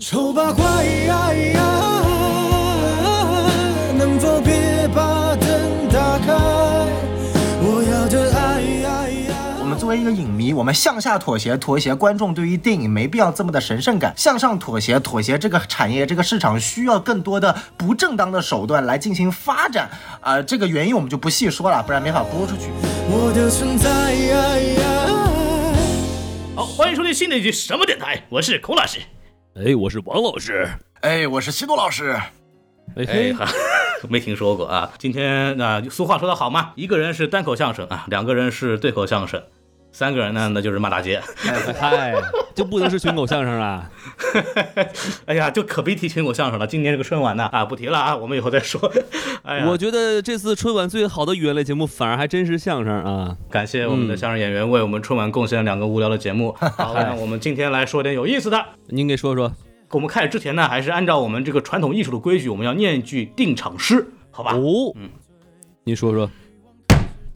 丑八怪，能否别把灯打开？我要的爱。我们作为一个影迷，我们向下妥协，妥协观众对于电影没必要这么的神圣感；向上妥协，妥协这个产业、这个市场需要更多的不正当的手段来进行发展。啊、这个原因我们就不细说了，不然没法播出去。我的存在。好，欢迎收听新的一期什么电台，我是孔老师。哎，我是王老师。哎，我是西多老师。哎哎嘿，哈，没听说过啊。今天那、俗话说得好嘛，一个人是单口相声啊，两个人是对口相声，三个人呢那就是骂大街。嗨，就不能是群口相声啊？哎呀，就可别提群口相声了。今年这个春晚呢啊，不提了啊，我们以后再说。哎呀，我觉得这次春晚最好的语言类节目，反而还真是相声啊。感谢我们的相声演员为我们春晚贡献了两个无聊的节目。好，那我们今天来说点有意思的。您给说说。我们开始之前呢，还是按照我们这个传统艺术的规矩，我们要念一句定场诗，好吧？哦，嗯，您说说。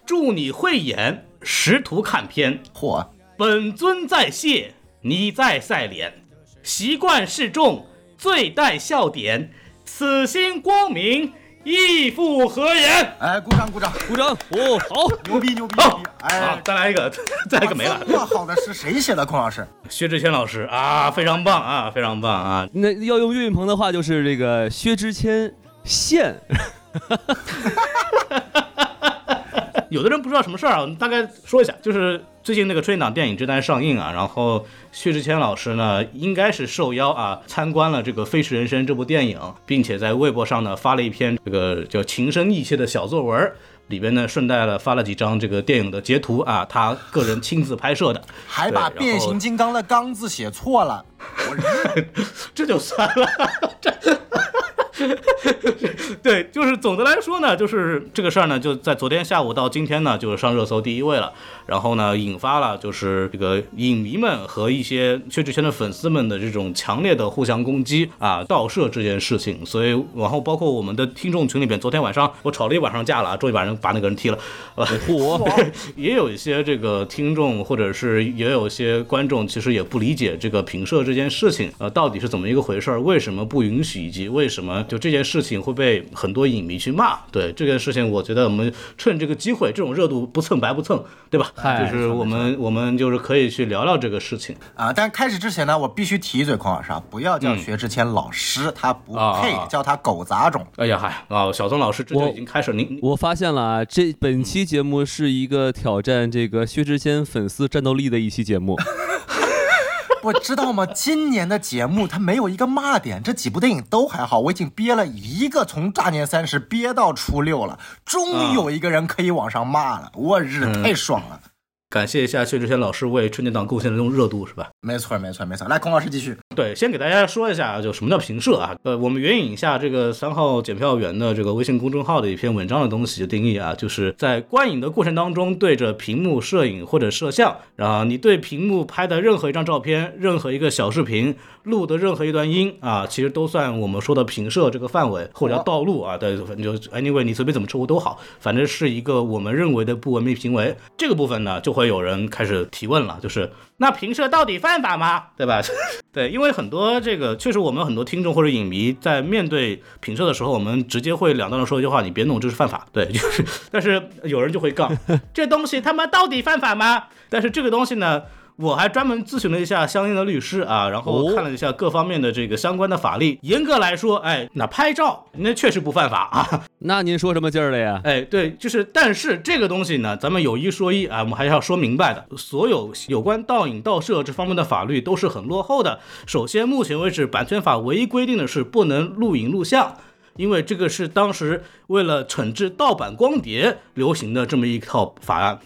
祝你慧眼识图看片，嚯，本尊在谢，你在赛脸，习惯示众，最带笑点，此心光明，义复何言？哎，鼓掌鼓掌，鼓掌。哦，好。牛逼牛逼牛好逼！，好哎，，再来一个，再来一个没了。这么好的诗谁写的？孔老师，薛之谦老师啊，非常棒啊，非常棒啊！那要用岳云鹏的话，就是这个薛之谦现。有的人不知道什么事儿啊，我们大概说一下，就是最近那个春节档电影《之丹》上映啊，然后薛之谦老师呢，应该是受邀啊参观了这个《飞驰人生》这部电影，并且在微博上呢发了一篇这个叫情深意切的小作文。里边呢，顺带了发了几张这个电影的截图啊，他个人亲自拍摄的，还把变形金刚的“刚”字写错了，我日！这就算了。这对，就是总的来说呢，就是这个事儿呢，就在昨天下午到今天呢，就是上热搜第一位了。然后呢，引发了就是这个影迷们和一些薛之谦的粉丝们的这种强烈的互相攻击啊、盗摄这件事情。所以，然后包括我们的听众群里边，昨天晚上我吵了一晚上架了啊，终于把人把那个人踢了。呃，嚯，也有一些这个听众，或者是也有一些观众，其实也不理解这个评社这件事情，呃，到底是怎么一个回事儿？为什么不允许，以及为什么就这件事情会被很多影迷去骂？对这件事情，我觉得我们趁这个机会，这种热度不蹭白不蹭，对吧？嗨就是我们我们就是可以去聊聊这个事情。啊！但开始之前呢，我必须提一嘴，孔老师啊，不要叫薛之谦老师，他不配叫他狗杂种。哎呀嗨啊，小曾老师这就我已经开始，您我发现了啊，这本期节目是一个挑战这个薛之谦粉丝战斗力的一期节目。我知道吗？今年的节目它没有一个骂点，这几部电影都还好，我已经憋了一个从大年三十憋到初六了，终于有一个人可以往上骂了，我日，太爽了！感谢一下薛之谦老师为春节档贡献的这种热度，是吧？没错，没错，没错。来，孔老师继续。对，先给大家说一下，就什么叫评社啊？呃，我们援引一下这个三号检票员的这个微信公众号的一篇文章的东西的定义啊，就是在观影的过程当中，对着屏幕摄影或者摄像，然后你对屏幕拍的任何一张照片、任何一个小视频、录的任何一段音啊，其实都算我们说的评摄这个范围，或者叫盗录啊，对，反正就 anyway 你随便怎么称呼都好，反正是一个我们认为的不文明行为。这个部分呢，就会有人开始提问了，就是那评测到底犯法吗？对吧？对，因为很多这个确实我们很多听众或者影迷在面对评测的时候，我们直接会两段的说一句话：你别弄，这是犯法。对，就是，但是有人就会杠，这东西他妈到底犯法吗？但是这个东西呢？我还专门咨询了一下相应的律师啊，然后哦看了一下各方面的这个相关的法律。严格来说，哎，那拍照那确实不犯法啊。那您说什么劲儿了呀？哎，对，就是，但是这个东西呢，咱们有一说一啊，我们还是要说明白的。所有有关盗影、盗摄这方面的法律都是很落后的。首先，目前为止，版权法唯一规定的是不能录影录像。因为这个是当时为了惩治盗版光碟流行的这么一套法案，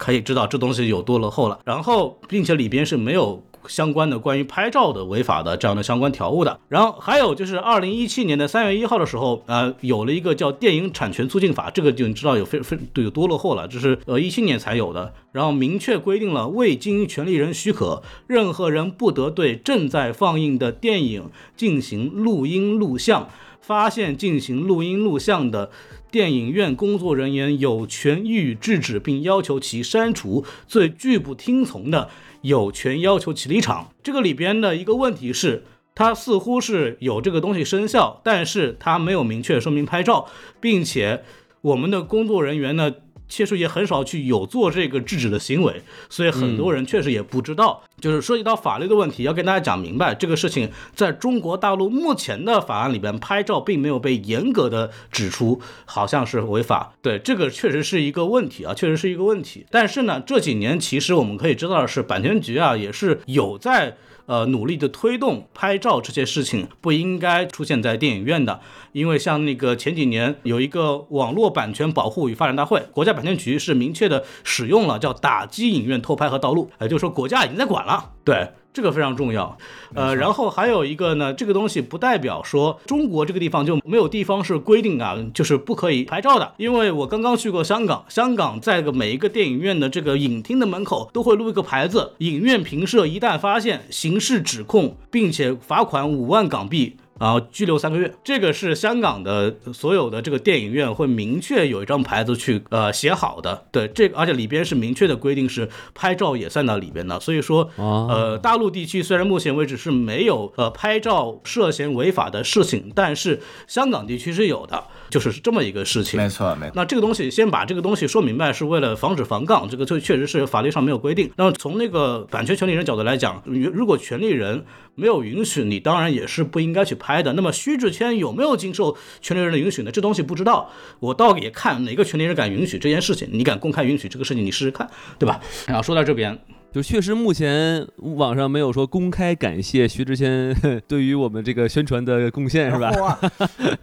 可以知道这东西有多落后了。然后，并且里边是没有相关的关于拍照的违法的这样的相关条物的。然后还有就是二零一七年的三月一号的时候，呃，有了一个叫《电影产权促进法》，这个就你知道有非非有多落后了，这是呃一七年才有的。然后明确规定了未经权利人许可，任何人不得对正在放映的电影进行录音录像。发现进行录音录像的电影院工作人员有权予以制止，并要求其删除；最拒不听从的，有权要求其离场。这个里边的一个问题是，它似乎是有这个东西生效，但是它没有明确说明拍照，并且我们的工作人员呢。其实也很少去有做这个制止的行为，所以很多人确实也不知道。就是涉及到法律的问题，要跟大家讲明白，这个事情在中国大陆目前的法案里边，拍照并没有被严格的指出，好像是违法。对，这个确实是一个问题啊，确实是一个问题。但是呢，这几年其实我们可以知道的是，版权局啊也是有在。呃，努力的推动拍照这些事情不应该出现在电影院的，因为像那个前几年有一个网络版权保护与发展大会，国家版权局是明确的使用了叫打击影院偷拍和盗录，也就是说国家已经在管了，对。这个非常重要，呃，然后还有一个呢，这个东西不代表说中国这个地方就没有地方是规定啊，就是不可以拍照的。因为我刚刚去过香港，香港在个每一个电影院的这个影厅的门口都会录一个牌子，影院评社一旦发现刑事指控，并且罚款五万港币。然后拘留三个月，这个是香港的所有的这个电影院会明确有一张牌子去呃写好的，对这个，而且里边是明确的规定是拍照也算到里边的，所以说呃大陆地区虽然目前为止是没有呃拍照涉嫌违法的事情，但是香港地区是有的。就是这么一个事情，没错，没错。那这个东西先把这个东西说明白，是为了防止防杠。这个这确实是法律上没有规定。那么从那个版权权利人角度来讲，如果权利人没有允许，你当然也是不应该去拍的。那么薛之谦有没有经受权利人的允许呢？这东西不知道，我倒也看哪个权利人敢允许这件事情。你敢公开允许这个事情，你试试看，对吧？然后说到这边。就确实，目前网上没有说公开感谢徐志谦 对于我们这个宣传的贡献，是吧？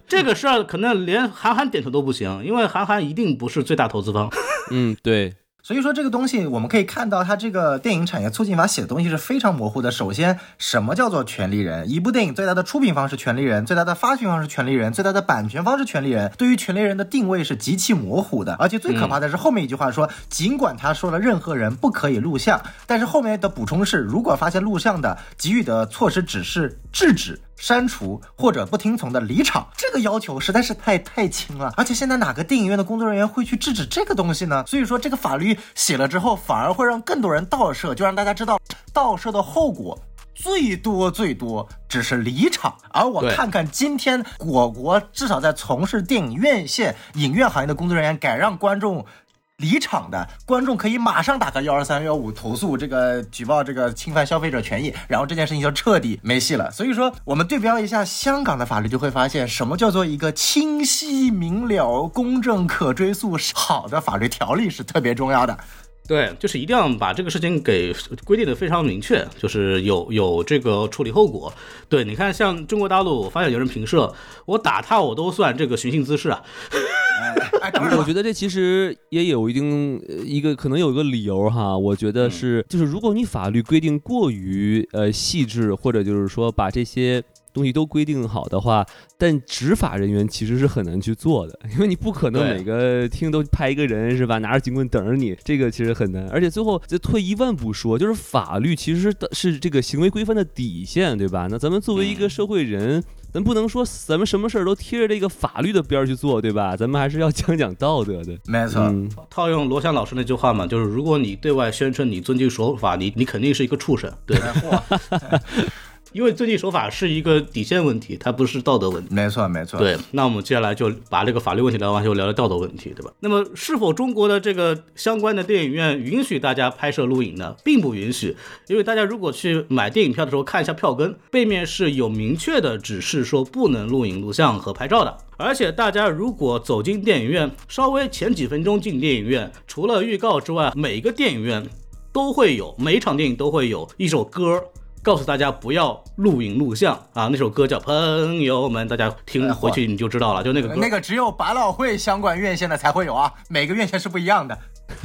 这个事儿可能连韩寒点头都不行，因为韩寒一定不是最大投资方。嗯，对。所以说这个东西，我们可以看到，它这个电影产业促进法写的东西是非常模糊的。首先，什么叫做权利人？一部电影最大的出品方是权利人，最大的发行方是权利人，最大的版权方是权利人。对于权利人的定位是极其模糊的。而且最可怕的是后面一句话说，尽管他说了任何人不可以录像，但是后面的补充是，如果发现录像的，给予的措施只是制止。删除或者不听从的离场，这个要求实在是太太轻了。而且现在哪个电影院的工作人员会去制止这个东西呢？所以说这个法律写了之后，反而会让更多人盗摄，就让大家知道盗摄的后果，最多最多只是离场。而我看看今天我国至少在从事电影院线影院行业的工作人员，敢让观众。离场的观众可以马上打个幺二三幺五投诉这个举报这个侵犯消费者权益，然后这件事情就彻底没戏了。所以说，我们对标一下香港的法律，就会发现什么叫做一个清晰明了、公正可追溯好的法律条例是特别重要的。对，就是一定要把这个事情给规定的非常明确，就是有有这个处理后果。对，你看像中国大陆，我发现有人评社，我打他我都算这个寻衅滋事啊。我觉得这其实也有一定一个可能有一个理由哈，我觉得是就是如果你法律规定过于呃细致，或者就是说把这些。东西都规定好的话，但执法人员其实是很难去做的，因为你不可能每个厅都派一个人是吧，拿着警棍等着你，这个其实很难。而且最后再退一万步说，就是法律其实是是这个行为规范的底线，对吧？那咱们作为一个社会人，咱不能说咱们什么事儿都贴着这个法律的边儿去做，对吧？咱们还是要讲讲道德的。没错，套用罗翔老师那句话嘛，就是如果你对外宣称你遵纪守法，你你肯定是一个畜生，对。因为遵纪守法是一个底线问题，它不是道德问题。没错，没错。对，那我们接下来就把这个法律问题聊完，就聊聊道德问题，对吧？那么，是否中国的这个相关的电影院允许大家拍摄录影呢？并不允许，因为大家如果去买电影票的时候看一下票根，背面是有明确的指示说不能录影、录像和拍照的。而且，大家如果走进电影院，稍微前几分钟进电影院，除了预告之外，每个电影院都会有，每一场电影都会有一首歌。告诉大家不要录影录像啊！那首歌叫《朋友们》，大家听回去你就知道了。就那个歌，那个只有百老汇相关院线的才会有啊，每个院线是不一样的。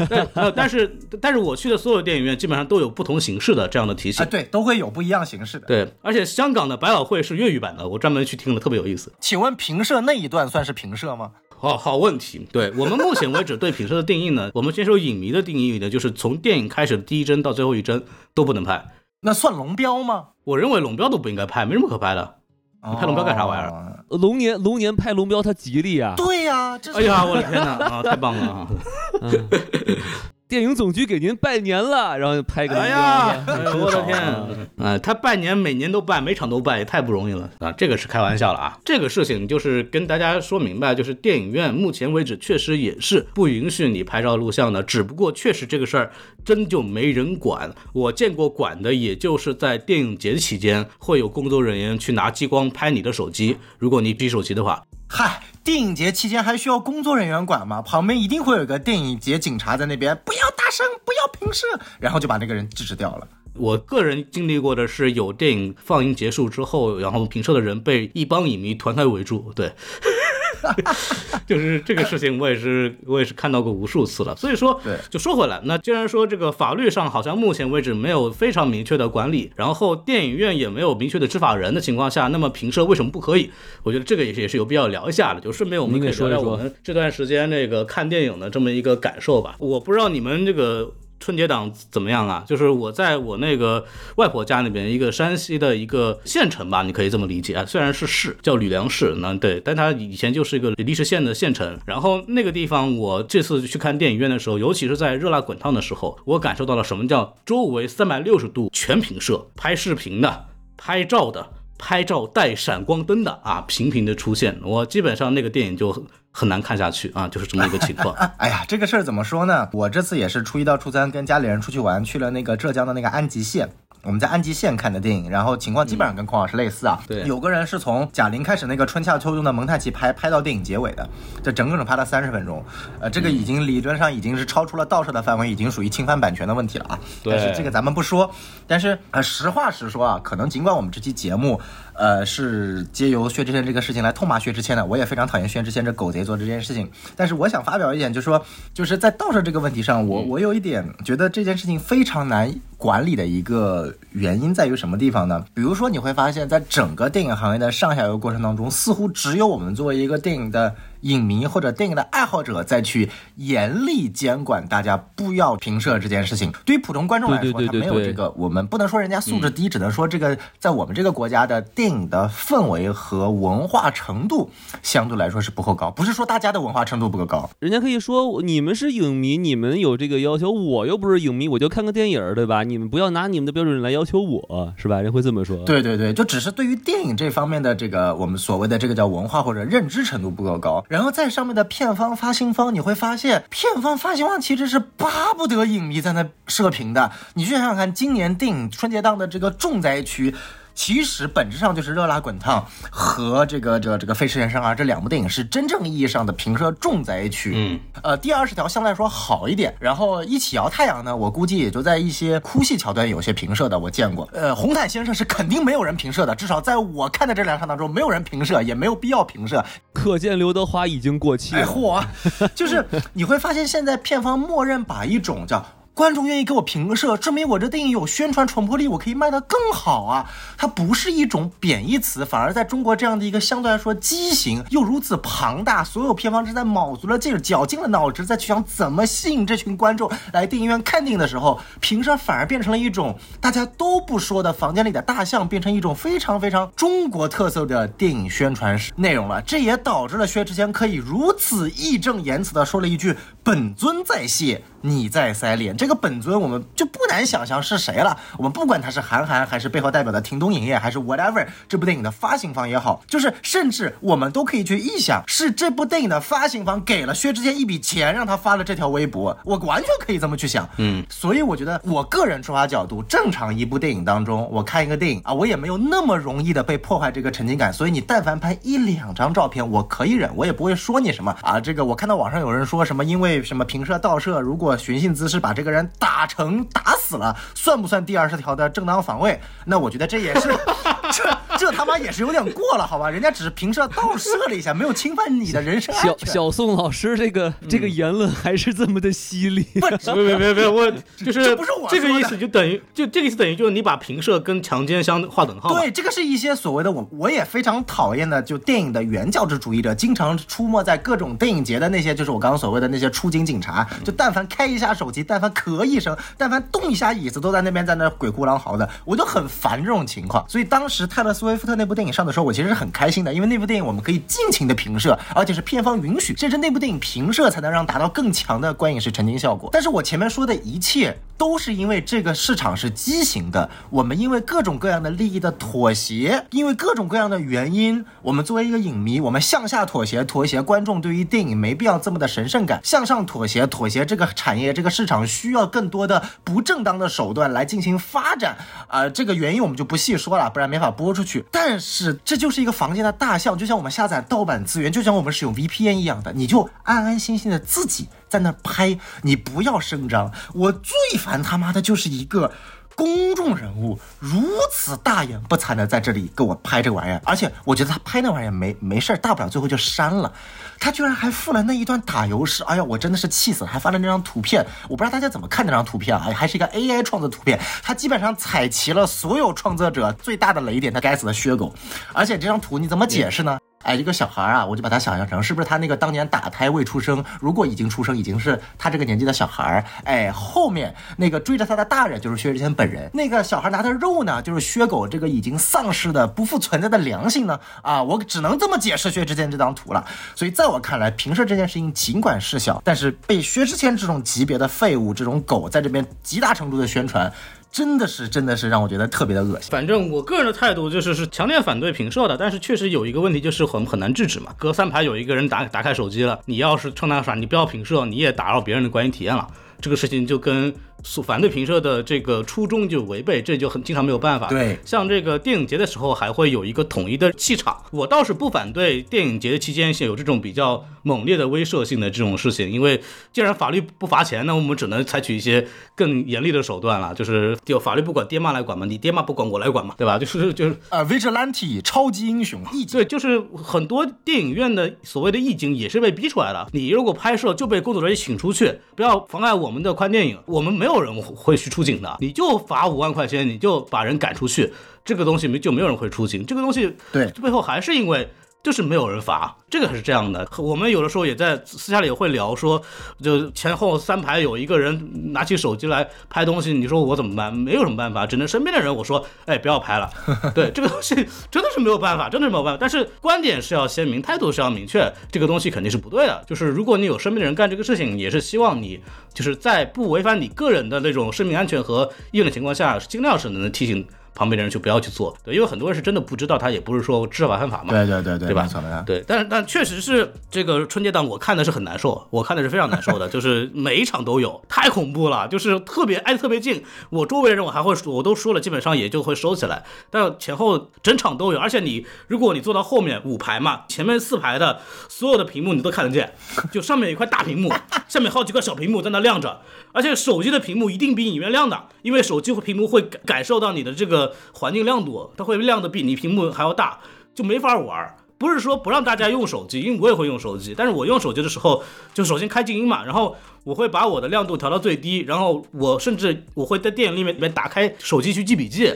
对，但是但是我去的所有电影院基本上都有不同形式的这样的提醒。对，都会有不一样形式的。对，而且香港的百老汇是粤语版的，我专门去听了，特别有意思。请问平社那一段算是平社吗？好好问题。对我们目前为止对平社的定义呢，我们先说影迷的定义呢，就是从电影开始的第一帧到最后一帧都不能拍。那算龙标吗？我认为龙标都不应该拍，没什么可拍的。你拍龙标干啥玩意儿？龙年龙年拍龙标，它吉利啊。对呀，哎呀，我的天哪啊，太棒了啊！电影总局给您拜年了，然后就拍个哎呀，我的天！啊，他拜年每年都拜，每场都拜，也太不容易了啊！这个是开玩笑了啊！这个事情就是跟大家说明白，就是电影院目前为止确实也是不允许你拍照录像的，只不过确实这个事儿真就没人管。我见过管的，也就是在电影节期间会有工作人员去拿激光拍你的手机，如果你比手机的话。嗨，电影节期间还需要工作人员管吗？旁边一定会有个电影节警察在那边，不要大声，不要平视，然后就把那个人制止掉了。我个人经历过的是，有电影放映结束之后，然后评射的人被一帮影迷团团围住，对，就是这个事情，我也是 我也是看到过无数次了。所以说，就说回来，那既然说这个法律上好像目前为止没有非常明确的管理，然后电影院也没有明确的执法人的情况下，那么评社为什么不可以？我觉得这个也是也是有必要聊一下的。就顺便我们可以聊聊我们这段时间那个看电影的这么一个感受吧。我不知道你们这个。春节档怎么样啊？就是我在我那个外婆家那边，一个山西的一个县城吧，你可以这么理解啊。虽然是市，叫吕梁市，那对，但它以前就是一个历史县的县城。然后那个地方，我这次去看电影院的时候，尤其是在热辣滚烫的时候，我感受到了什么叫周围三百六十度全屏摄，拍视频的、拍照的、拍照带闪光灯的啊，频频的出现。我基本上那个电影就。很难看下去啊，就是这么一个情况。哎呀，这个事儿怎么说呢？我这次也是初一到初三跟家里人出去玩，去了那个浙江的那个安吉县。我们在安吉县看的电影，然后情况基本上跟孔老师类似啊。对，有个人是从贾玲开始那个春夏秋冬的蒙太奇拍拍到电影结尾的，这整整拍了三十分钟。呃，这个已经理论上已经是超出了盗摄的范围，已经属于侵犯版权的问题了啊。对，但是这个咱们不说。但是呃，实话实说啊，可能尽管我们这期节目。呃，是借由薛之谦这个事情来痛骂薛之谦的。我也非常讨厌薛之谦这狗贼做这件事情。但是我想发表一点，就是说，就是在盗摄这个问题上，我我有一点觉得这件事情非常难管理的一个原因在于什么地方呢？比如说你会发现在整个电影行业的上下游过程当中，似乎只有我们作为一个电影的。影迷或者电影的爱好者再去严厉监管大家不要评射这件事情，对于普通观众来说，他没有这个，我们不能说人家素质低，只能说这个在我们这个国家的电影的氛围和文化程度相对来说是不够高。不是说大家的文化程度不够高，人家可以说你们是影迷，你们有这个要求，我又不是影迷，我就看个电影，对吧？你们不要拿你们的标准来要求我，是吧？人会这么说。对对对，就只是对于电影这方面的这个我们所谓的这个叫文化或者认知程度不够高。然后在上面的片方、发行方，你会发现，片方、发行方其实是巴不得影迷在那射频的。你去想想看，今年电影春节档的这个重灾区。其实本质上就是《热辣滚烫》和这个这个这个《飞驰人生啊》这两部电影是真正意义上的平射重灾区。嗯，呃，第二十条相对来说好一点。然后《一起摇太阳》呢，我估计也就在一些哭戏桥段有些平射的，我见过。呃，《红毯先生》是肯定没有人平射的，至少在我看的这两场当中，没有人平射，也没有必要平射。可见刘德华已经过气了。嚯，就是你会发现现在片方默认把一种叫。观众愿意给我评个设，证明我这电影有宣传传播力，我可以卖得更好啊！它不是一种贬义词，反而在中国这样的一个相对来说畸形又如此庞大，所有片方正在卯足了劲、绞尽了脑汁在去想怎么吸引这群观众来电影院看电影的时候，评射反而变成了一种大家都不说的房间里的大象，变成一种非常非常中国特色的电影宣传内容了。这也导致了薛之谦可以如此义正言辞地说了一句：“本尊在谢。”你在塞脸，这个本尊我们就不难想象是谁了。我们不管他是韩寒，还是背后代表的庭东影业，还是 whatever 这部电影的发行方也好，就是甚至我们都可以去臆想，是这部电影的发行方给了薛之谦一笔钱，让他发了这条微博。我完全可以这么去想。嗯，所以我觉得我个人出发角度，正常一部电影当中，我看一个电影啊，我也没有那么容易的被破坏这个沉浸感。所以你但凡拍一两张照片，我可以忍，我也不会说你什么啊。这个我看到网上有人说什么，因为什么平射盗摄，如果寻衅滋事把这个人打成打死了，算不算第二十条的正当防卫？那我觉得这也是，这 这他妈也是有点过了，好吧？人家只是平射倒射了一下，没有侵犯你的人身安全。小小宋老师这个这个言论还是这么的犀利。不，别别别，我 就是这不是我这个意思，就等于就这个意思等于就是你把平射跟强奸相划等号。对，这个是一些所谓的我我也非常讨厌的，就电影的原教旨主义者，经常出没在各种电影节的那些，就是我刚刚所谓的那些出警警察，就但凡开一下手机。但凡咳一声，但凡动一下椅子，都在那边在那鬼哭狼嚎的，我就很烦这种情况。所以当时泰勒·斯威夫特那部电影上的时候，我其实是很开心的，因为那部电影我们可以尽情的评射，而且是片方允许，甚至那部电影评射才能让达到更强的观影时沉浸效果。但是我前面说的一切都是因为这个市场是畸形的，我们因为各种各样的利益的妥协，因为各种各样的原因，我们作为一个影迷，我们向下妥协，妥协观众对于电影没必要这么的神圣感，向上妥协，妥协这个产业这个市场需要更多的不正当的手段来进行发展啊、这个原因我们就不细说了，不然没法播出去。但是这就是一个房间的大象，就像我们下载盗版资源，就像我们使用 VPN 一样的，你就安安心心的自己在那拍，你不要声张。我最烦他妈的就是一个。公众人物如此大言不惭的在这里给我拍这玩意儿，而且我觉得他拍那玩意儿没没事儿，大不了最后就删了。他居然还附了那一段打油诗，哎呀，我真的是气死了！还发了那张图片，我不知道大家怎么看那张图片啊？还是一个 AI 创作图片，他基本上采齐了所有创作者最大的雷点，他该死的薛狗。而且这张图你怎么解释呢？哎，一个小孩啊，我就把他想象成是不是他那个当年打胎未出生，如果已经出生，已经是他这个年纪的小孩儿。哎，后面那个追着他的大人就是薛之谦本人，那个小孩拿的肉呢，就是薛狗这个已经丧失的、不复存在的良心呢。啊，我只能这么解释薛之谦这张图了。所以在我看来，平射这件事情尽管事小，但是被薛之谦这种级别的废物、这种狗在这边极大程度的宣传。真的是，真的是让我觉得特别的恶心。反正我个人的态度就是是强烈反对评射的，但是确实有一个问题就是很很难制止嘛。隔三排有一个人打打开手机了，你要是冲他耍，你不要评射，你也打扰别人的观影体验了。这个事情就跟所反对评射的这个初衷就违背，这就很经常没有办法。对像这个电影节的时候还会有一个统一的气场，我倒是不反对电影节的期间有这种比较猛烈的威慑性的这种事情，因为既然法律不罚钱，那我们只能采取一些更严厉的手段了，就是就法律不管爹妈来管嘛，你爹妈不管我来管嘛，对吧？就是就是呃，Vigilante 超级英雄对，就是很多电影院的所谓的义警也是被逼出来的。你如果拍摄就被工作人员请出去，不要妨碍我们的看电影，我们没有人会去出警的。你就罚五万块钱，你就把人赶出去，这个东西没就没有人会出警。这个东西对背后还是因为。就是没有人罚，这个是这样的。我们有的时候也在私下里也会聊说，就前后三排有一个人拿起手机来拍东西，你说我怎么办？没有什么办法，只能身边的人我说，哎，不要拍了。对，这个东西 真的是没有办法，真的是没有办法。但是观点是要鲜明，态度是要明确，这个东西肯定是不对的。就是如果你有身边的人干这个事情，也是希望你就是在不违反你个人的那种生命安全和意愿的情况下，尽量是能提醒。旁边的人就不要去做，对，因为很多人是真的不知道，他也不是说知法犯法嘛，对对对对对吧？对，但是但确实是这个春节档我看的是很难受，我看的是非常难受的，就是每一场都有，太恐怖了，就是特别挨得特别近，我周围的人我还会我都说了，基本上也就会收起来，但前后整场都有，而且你如果你坐到后面五排嘛，前面四排的所有的屏幕你都看得见，就上面有一块大屏幕，下面好几个小屏幕在那亮着，而且手机的屏幕一定比影院亮的，因为手机屏幕会感受到你的这个环境亮度，它会亮的比你屏幕还要大，就没法玩。不是说不让大家用手机，因为我也会用手机，但是我用手机的时候，就首先开静音嘛，然后我会把我的亮度调到最低，然后我甚至我会在电影里面里面打开手机去记笔记。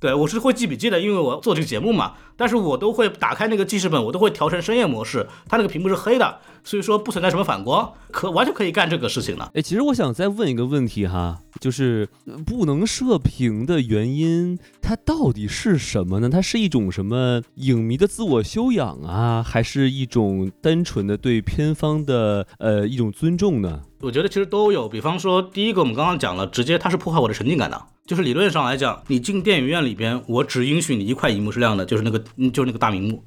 对，我是会记笔记的，因为我做这个节目嘛。但是我都会打开那个记事本，我都会调成深夜模式，它那个屏幕是黑的，所以说不存在什么反光，可完全可以干这个事情的。哎，其实我想再问一个问题哈，就是呃不能射频的原因，它到底是什么呢？它是一种什么影迷的自我修养啊，还是一种单纯的对片方的呃一种尊重呢？我觉得其实都有，比方说第一个我们刚刚讲了，直接它是破坏我的沉浸感的。就是理论上来讲，你进电影院里边，我只允许你一块荧幕是亮的，就是那个，嗯就是那个大屏幕。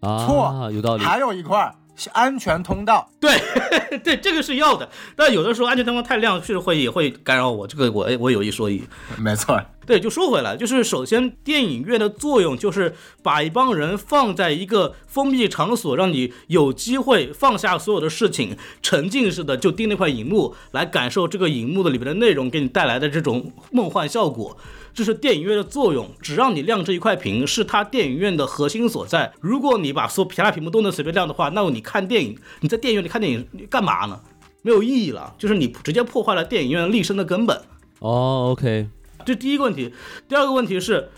啊，错有道理。还有一块安全通道，对，对，这个是要的。但有的时候安全灯光太亮，确实会也会干扰我。这个我我有一说一。没错。对，就说回来，就是首先电影院的作用就是把一帮人放在一个封闭场所，让你有机会放下所有的事情，沉浸式的就盯那块荧幕来感受这个荧幕的里面的内容给你带来的这种梦幻效果。这是电影院的作用，只让你亮这一块屏是它电影院的核心所在。如果你把所有其他屏幕都能随便亮的话，那么你看电影，你在电影院里看电影干嘛呢？没有意义了，就是你直接破坏了电影院立身的根本。哦，OK，这第一个问题，第二个问题是，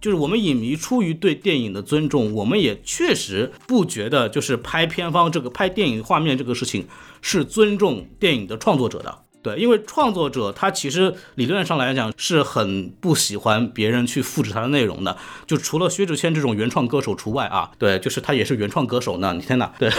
就是我们影迷出于对电影的尊重，我们也确实不觉得就是拍片方这个拍电影画面这个事情是尊重电影的创作者的。对，因为创作者他其实理论上来讲是很不喜欢别人去复制他的内容的，就除了薛之谦这种原创歌手除外啊。对，就是他也是原创歌手呢。你天哪，对，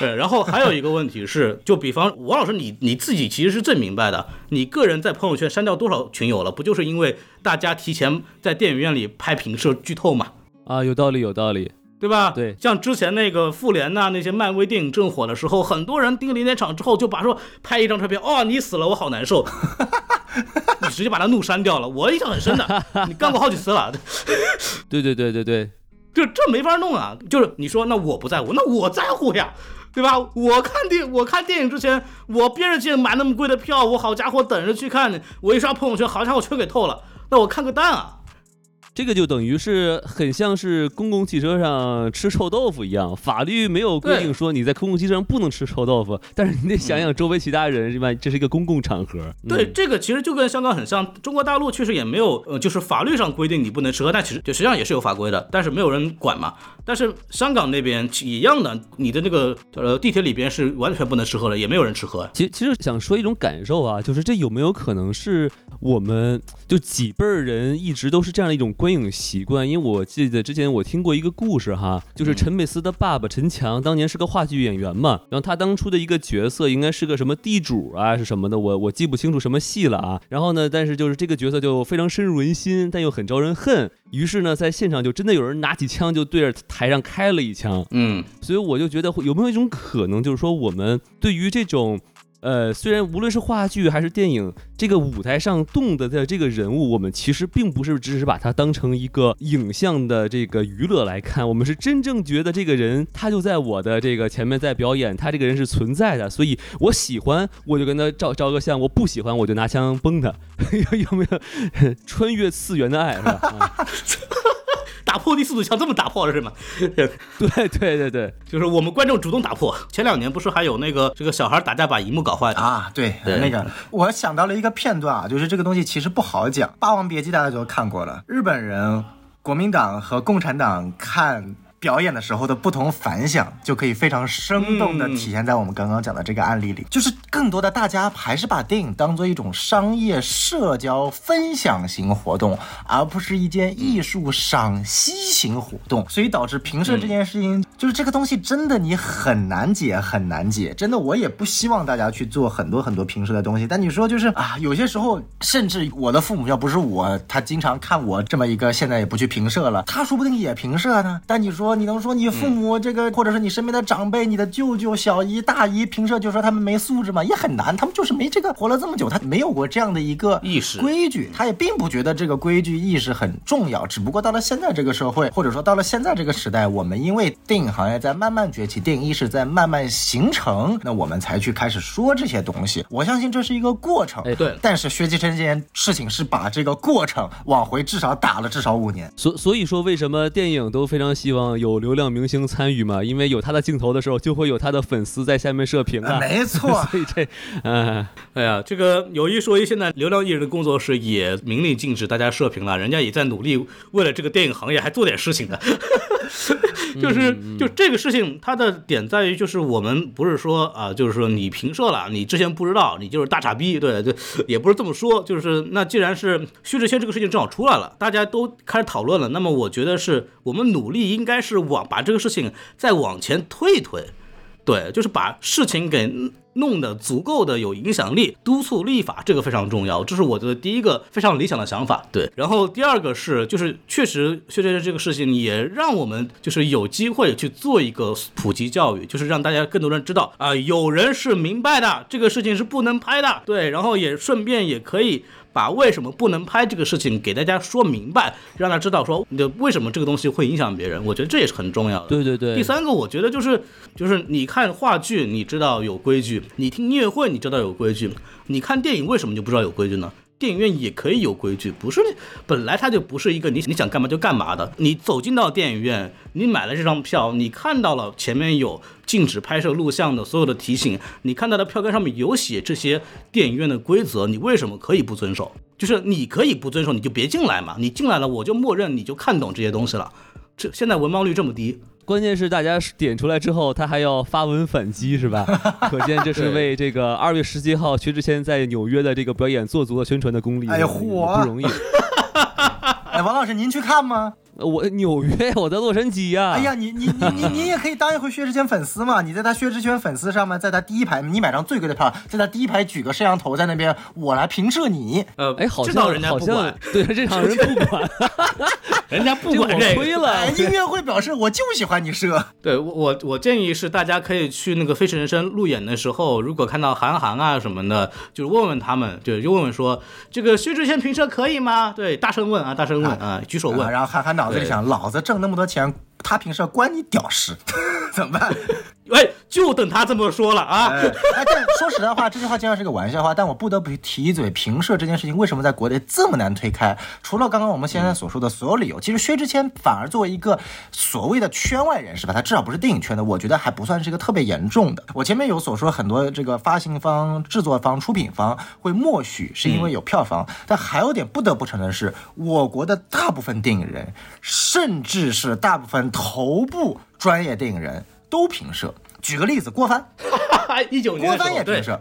对。然后还有一个问题是，就比方王老师，你你自己其实是最明白的，你个人在朋友圈删掉多少群友了，不就是因为大家提前在电影院里拍评社剧透嘛？啊，有道理，有道理。对吧？对，像之前那个复联呐，那些漫威电影正火的时候，很多人盯零点场之后就把说拍一张照片，哦，你死了，我好难受，你直接把他怒删掉了。我印象很深的，你干过好几次了。对对对对对，这这没法弄啊！就是你说那我不在乎，那我在乎呀，对吧？我看电我看电影之前，我憋着劲买那么贵的票，我好家伙等着去看，我一刷朋友圈，好家伙全给透了，那我看个蛋啊！这个就等于是很像是公共汽车上吃臭豆腐一样，法律没有规定说你在公共汽车上不能吃臭豆腐，但是你得想想周围其他人是吧？这是一个公共场合。对，这个其实就跟香港很像，中国大陆确实也没有，呃，就是法律上规定你不能吃喝，但其实就实际上也是有法规的，但是没有人管嘛。但是香港那边一样的，你的那个呃地铁里边是完全不能吃喝的，也没有人吃喝。其实其实想说一种感受啊，就是这有没有可能是我们就几辈儿人一直都是这样的一种观影习惯？因为我记得之前我听过一个故事哈，就是陈佩斯的爸爸陈强当年是个话剧演员嘛，然后他当初的一个角色应该是个什么地主啊是什么的，我我记不清楚什么戏了啊。然后呢，但是就是这个角色就非常深入人心，但又很招人恨。于是呢，在现场就真的有人拿起枪就对着台上开了一枪。嗯，所以我就觉得有没有一种可能，就是说我们对于这种。呃，虽然无论是话剧还是电影，这个舞台上动的的这个人物，我们其实并不是只是把它当成一个影像的这个娱乐来看，我们是真正觉得这个人他就在我的这个前面在表演，他这个人是存在的，所以我喜欢我就跟他照照个相，我不喜欢我就拿枪崩他，有没有 穿越次元的爱是吧？打破第四堵墙这么打破了是吗？对对对对，就是我们观众主动打破。前两年不是还有那个这个小孩打架把荧幕搞坏啊？对，那个我想到了一个片段啊，就是这个东西其实不好讲。《霸王别姬》大家都看过了，日本人、国民党和共产党看。表演的时候的不同反响，就可以非常生动的体现在我们刚刚讲的这个案例里。就是更多的大家还是把电影当做一种商业社交分享型活动，而不是一件艺术赏析型活动。所以导致评社这件事情，就是这个东西真的你很难解，很难解。真的，我也不希望大家去做很多很多评社的东西。但你说就是啊，有些时候，甚至我的父母要不是我，他经常看我这么一个，现在也不去评社了，他说不定也评社呢。但你说。你能说你父母这个，或者是你身边的长辈，你的舅舅、小姨、大姨，评社就说他们没素质吗？也很难，他们就是没这个活了这么久，他没有过这样的一个意识规矩，他也并不觉得这个规矩意识很重要。只不过到了现在这个社会，或者说到了现在这个时代，我们因为电影行业在慢慢崛起，电影意识在慢慢形成，那我们才去开始说这些东西。我相信这是一个过程。哎，对。但是薛继琛这件事情是把这个过程往回至少打了至少五年。所所以说，为什么电影都非常希望有流量明星？参与嘛？因为有他的镜头的时候，就会有他的粉丝在下面射评啊。没错，所以 这，嗯，哎呀，这个有一说一，现在流量艺人的工作室也明令禁止大家射频了，人家也在努力为了这个电影行业还做点事情的。就是就这个事情，它的点在于，就是我们不是说啊，就是说你评社了，你之前不知道，你就是大傻逼，对对，也不是这么说。就是那既然是薛之谦这个事情正好出来了，大家都开始讨论了，那么我觉得是我们努力应该是往把这个。事情再往前推一推，对，就是把事情给弄得足够的有影响力，督促立法，这个非常重要。这是我的第一个非常理想的想法。对，然后第二个是，就是确实，确实这个事情也让我们就是有机会去做一个普及教育，就是让大家更多人知道啊，有人是明白的，这个事情是不能拍的。对，然后也顺便也可以。把为什么不能拍这个事情给大家说明白，让他知道说你的为什么这个东西会影响别人，我觉得这也是很重要的。对对对。第三个，我觉得就是就是你看话剧，你知道有规矩；你听音乐会，你知道有规矩；你看电影，为什么就不知道有规矩呢？电影院也可以有规矩，不是本来它就不是一个你你想干嘛就干嘛的。你走进到电影院，你买了这张票，你看到了前面有禁止拍摄录像的所有的提醒，你看到的票根上面有写这些电影院的规则，你为什么可以不遵守？就是你可以不遵守，你就别进来嘛。你进来了，我就默认你就看懂这些东西了。这现在文盲率这么低。关键是大家点出来之后，他还要发文反击，是吧？可见这是 为这个二月十七号薛之谦在纽约的这个表演做足了宣传的功力。哎呀嚯不容易。哎，王老师，您去看吗？我纽约，我在洛杉矶呀、哎呀，你你你你你也可以当一回薛之谦粉丝嘛！你在他薛之谦粉丝上面，在他第一排，你买张最贵的票，在他第一排举个摄像头在那边，我来评射你。呃，哎，好这倒像人家不管像，对这场人不管，人家不管这个。亏了。哎，音乐会表示我就喜欢你射。对我我我建议是大家可以去那个《飞驰人生》路演的时候，如果看到韩寒啊什么的，就是问问他们，对，就问问说这个薛之谦评射可以吗？对，大声问啊，大声问啊，举手啊问。然后韩寒脑子里想，老子挣那么多钱，他平时关你屌事，怎么办？哎，就等他这么说了啊。哎，哎但说实在话，这句话竟然是个玩笑话，但我不得不提一嘴，平射这件事情为什么在国内这么难推开？除了刚刚我们现在所说的所有理由，其实薛之谦反而作为一个所谓的圈外人士吧，他至少不是电影圈的，我觉得还不算是一个特别严重的。我前面有所说，很多这个发行方、制作方、出品方会默许，是因为有票房，但还有点不得不承认是，我国的大部分电影人，甚至是大部分头部专业电影人都评射。举个例子，郭帆。一九年郭帆也评，射。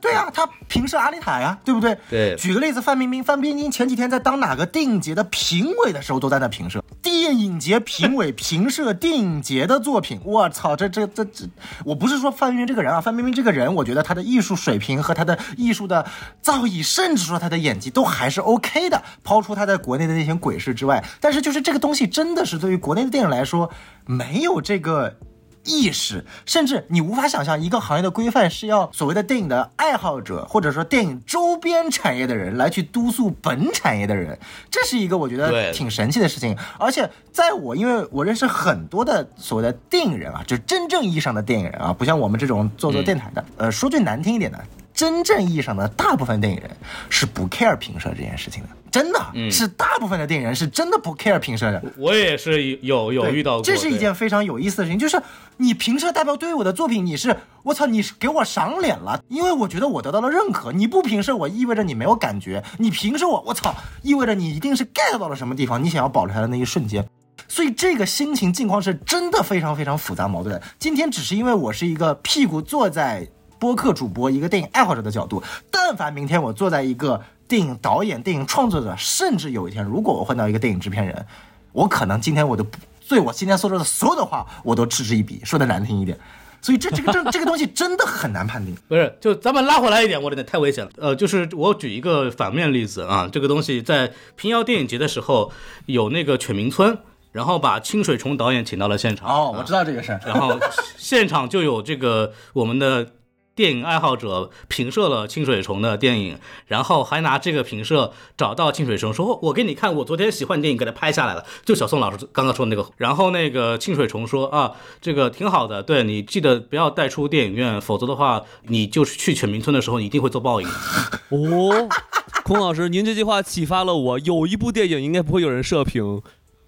对啊，他评射阿丽塔呀，对不对？对举个例子，范冰冰，范冰冰前几天在当哪个电影节的评委的时候，都在那评射。电影节评委评射电影节的作品，我操，这这这这，我不是说范冰冰这个人啊，范冰冰这个人，我觉得她的艺术水平和她的艺术的造诣，甚至说她的演技都还是 OK 的，抛出她在国内的那些鬼事之外，但是就是这个东西真的是对于国内的电影来说，没有这个。意识，甚至你无法想象一个行业的规范是要所谓的电影的爱好者，或者说电影周边产业的人来去督促本产业的人，这是一个我觉得挺神奇的事情。而且在我，因为我认识很多的所谓的电影人啊，就真正意义上的电影人啊，不像我们这种做做电台的，呃，说句难听一点的。真正意义上的大部分电影人是不 care 评射这件事情的，真的、是大部分的电影人是真的不 care 评射的。我也是有有遇到过，这是一件非常有意思的事情，就是你评射代表对我的作品，你是我操，你是给我赏脸了，因为我觉得我得到了认可。你不评射我，意味着你没有感觉；你评射我，我操，意味着你一定是 get 到了什么地方，你想要保留它的那一瞬间。所以这个心情境况是真的非常非常复杂矛盾。今天只是因为我是一个屁股坐在播客主播、一个电影爱好者的角度，但凡明天我坐在一个电影导演、电影创作者，甚至有一天如果我换到一个电影制片人，我可能今天我都不不对我今天说的所有的话，我都嗤之以鼻，说的难听一点。所以这这个这 这个东西真的很难判定。不是，就咱们拉回来一点，我真的太危险了。呃，就是我举一个反面例子啊，这个东西在平遥电影节的时候有那个犬鸣村，然后把清水崇导演请到了现场。哦，我知道这个事儿。然后现场就有这个我们的电影爱好者评射了清水虫的电影，然后还拿这个评射找到清水虫说：“我给你看，我昨天喜欢的电影给他拍下来了。”就小宋老师刚刚说的那个。然后那个清水虫说：“啊，这个挺好的，对你记得不要带出电影院，否则的话，你就是去犬鸣村的时候，你一定会做报应。哦，孔老师，您这句话启发了我，有一部电影应该不会有人射评，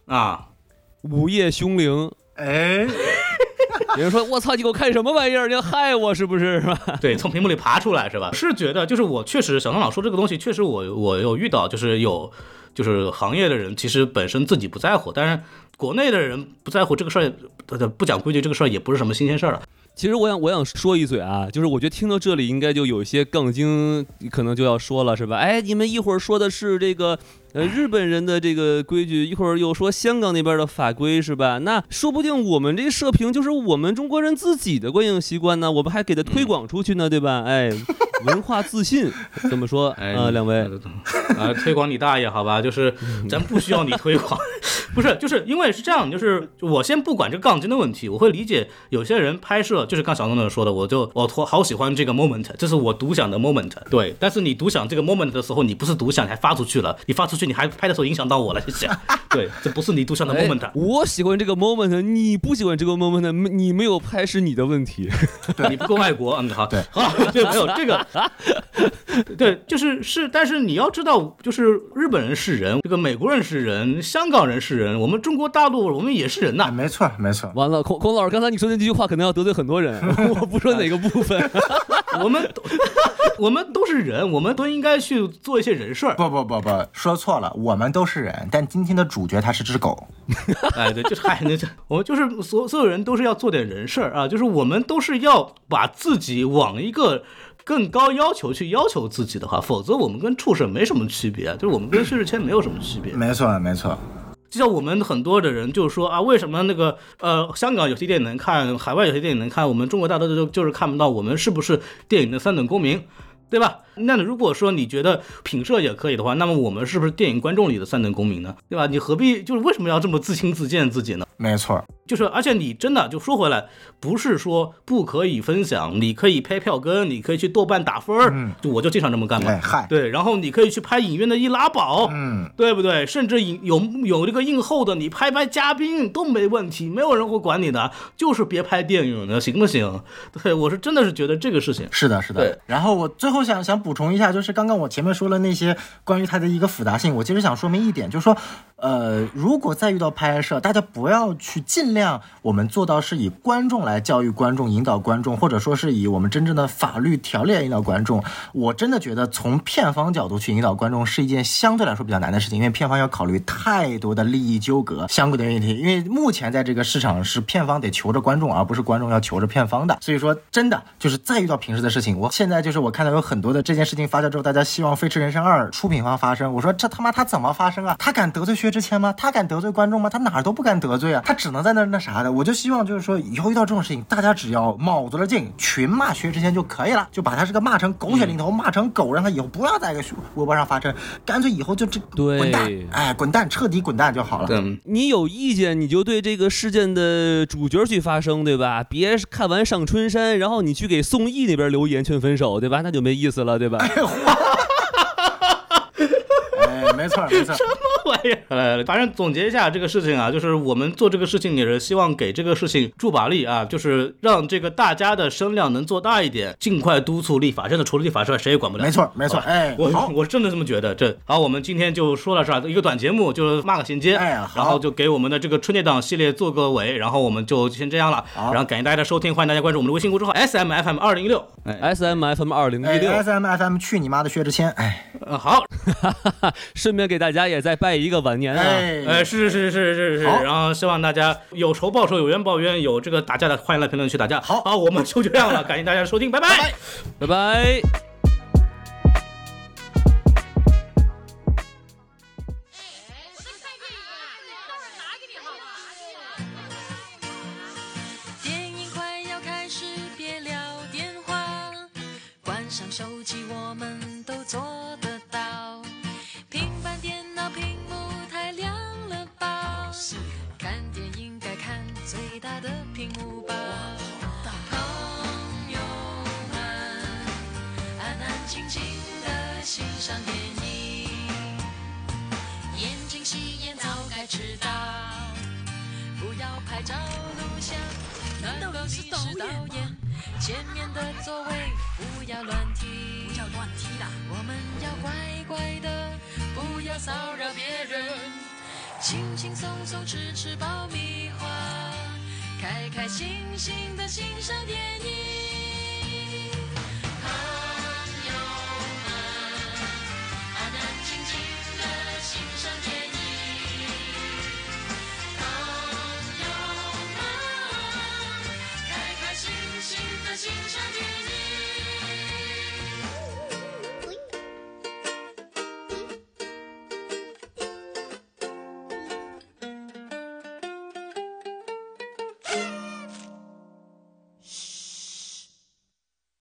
啊，《午夜凶铃》。哎，有人说：“我操，你给我看什么玩意儿？你要害我是不是？是吧 对，从屏幕里爬出来是吧？是觉得就是我确实小张老说这个东西，确实我我有遇到，就是有就是行业的人其实本身自己不在乎，但是国内的人不在乎这个事儿，他他不讲规矩这个事儿也不是什么新鲜事儿了。？”其实我想，我想说一嘴啊，就是我觉得听到这里，应该就有一些杠精可能就要说了，是吧？哎，你们一会儿说的是这个呃日本人的这个规矩，一会儿又说香港那边的法规，是吧？那说不定我们这射频就是我们中国人自己的观影习惯呢，我们还给它推广出去呢，对吧？哎，文化自信 怎么说？哎，啊，两位，啊，推广你大爷，好吧，就是 咱不需要你推广，不是，就是因为是这样，就是我先不管这杠精的问题，我会理解有些人拍摄，就是刚小东那说的，我就我我好喜欢这个 moment，这是我独享的 moment，对，但是你独享这个 moment 的时候，你不是独享，你还发出去了，你发出去你还拍的时候影响到我了，谢谢，对，这不是你独享的 moment，、哎我喜欢这个 moment，你不喜欢这个 moment，你没有拍是你的问题。你不够爱国，嗯，好，对。好了，这没有这个，对，就是是，但是你要知道，就是日本人是人，这个美国人是人，香港人是人，我们中国大陆我们也是人呐、啊没错没错。完了，孔孔老师，刚才你说的那句话可能要得罪很多人，我不说哪个部分。我们都我们都是人，我们都应该去做一些人事儿。不不不不，说错了，我们都是人，但今天的主角他是只狗。哎，对，就是嗨，那这我们就是所所有人都是要做点人事儿啊，就是我们都是要把自己往一个更高要求去要求自己的话，否则我们跟畜生没什么区别，就是我们跟薛之谦没有什么区别。没错没错，就像我们很多的人就是说啊，为什么那个呃香港有些电影能看，海外有些电影能看，我们中国大陆就就是看不到，我们是不是电影的三等公民？对吧？那如果说你觉得品社也可以的话，那么我们是不是电影观众里的三等公民呢？对吧？你何必就是为什么要这么自轻自贱自己呢？没错，就是，而且你真的就说回来，不是说不可以分享，你可以拍票根，你可以去豆瓣打分儿，就我就经常这么干嘛。哎嗨，对，然后你可以去拍影院的易拉宝，嗯，对不对？甚至影有有这个映后的，你拍拍嘉宾都没问题，没有人会管你的，就是别拍电影的，行不行？对我是真的是觉得这个事情，是的，是的对。然后我最后想想补充一下，就是刚刚我前面说了那些关于它的一个复杂性，我其实想说明一点，就是说，呃，如果再遇到拍摄，大家不要去尽量我们做到是以观众来教育观众、引导观众，或者说是以我们真正的法律条例来引导观众。我真的觉得从片方角度去引导观众是一件相对来说比较难的事情，因为片方要考虑太多的利益纠葛相关的问题。因为目前在这个市场是片方得求着观众，而不是观众要求着片方的。所以说，真的就是再遇到平时的事情，我现在就是我看到有很多的这件事情发酵之后，大家希望《飞驰人生二》出品方发声。我说这他妈他怎么发声啊？他敢得罪薛之谦吗？他敢得罪观众吗？他哪儿都不敢得罪啊！他只能在那那啥的。我就希望就是说，以后遇到这种事情，大家只要卯足了劲，群骂薛之谦就可以了，就把他这个骂成狗血淋头，骂成狗，让他以后不要在一个微博上发声，干脆以后就这对滚蛋，哎，滚蛋，彻底滚蛋就好了。对，你有意见，你就对这个事件的主角去发声，对吧？别看完上春山，然后你去给宋轶那边留言劝分手，对吧？那就没意思了，对吧？哎，没错没错。什么玩意儿？来来来，反正总结一下这个事情啊，就是我们做这个事情也是希望给这个事情助把力啊，就是让这个大家的声量能做大一点，尽快督促立法。真的除了立法之外，谁也管不了。没错没错哎我好我真的这么觉得。这好，我们今天就说到这儿，一个短节目，就是骂个衔接，哎好然后就给我们的这个春节档系列做个尾，然后我们就先这样了。好然后感谢大家的收听，欢迎大家关注我们的微信公众号 S M F M 二零一六。哎，S M F M 二零一哎六，，S M F M 去你妈的薛之谦！哎呃好，顺便给大家也再拜一个晚年啊！哎呃，是是是是是是，好然后希望大家有仇报仇，有冤报冤，有这个打架的，欢迎来评论区打架。好好，我们就这样了，感谢大家的收听，拜拜拜拜。前面的座位不要乱踢，不要乱踢啦！我们要乖乖的，不要骚扰别人，轻轻松松吃吃爆米花，开开心心的欣赏电影。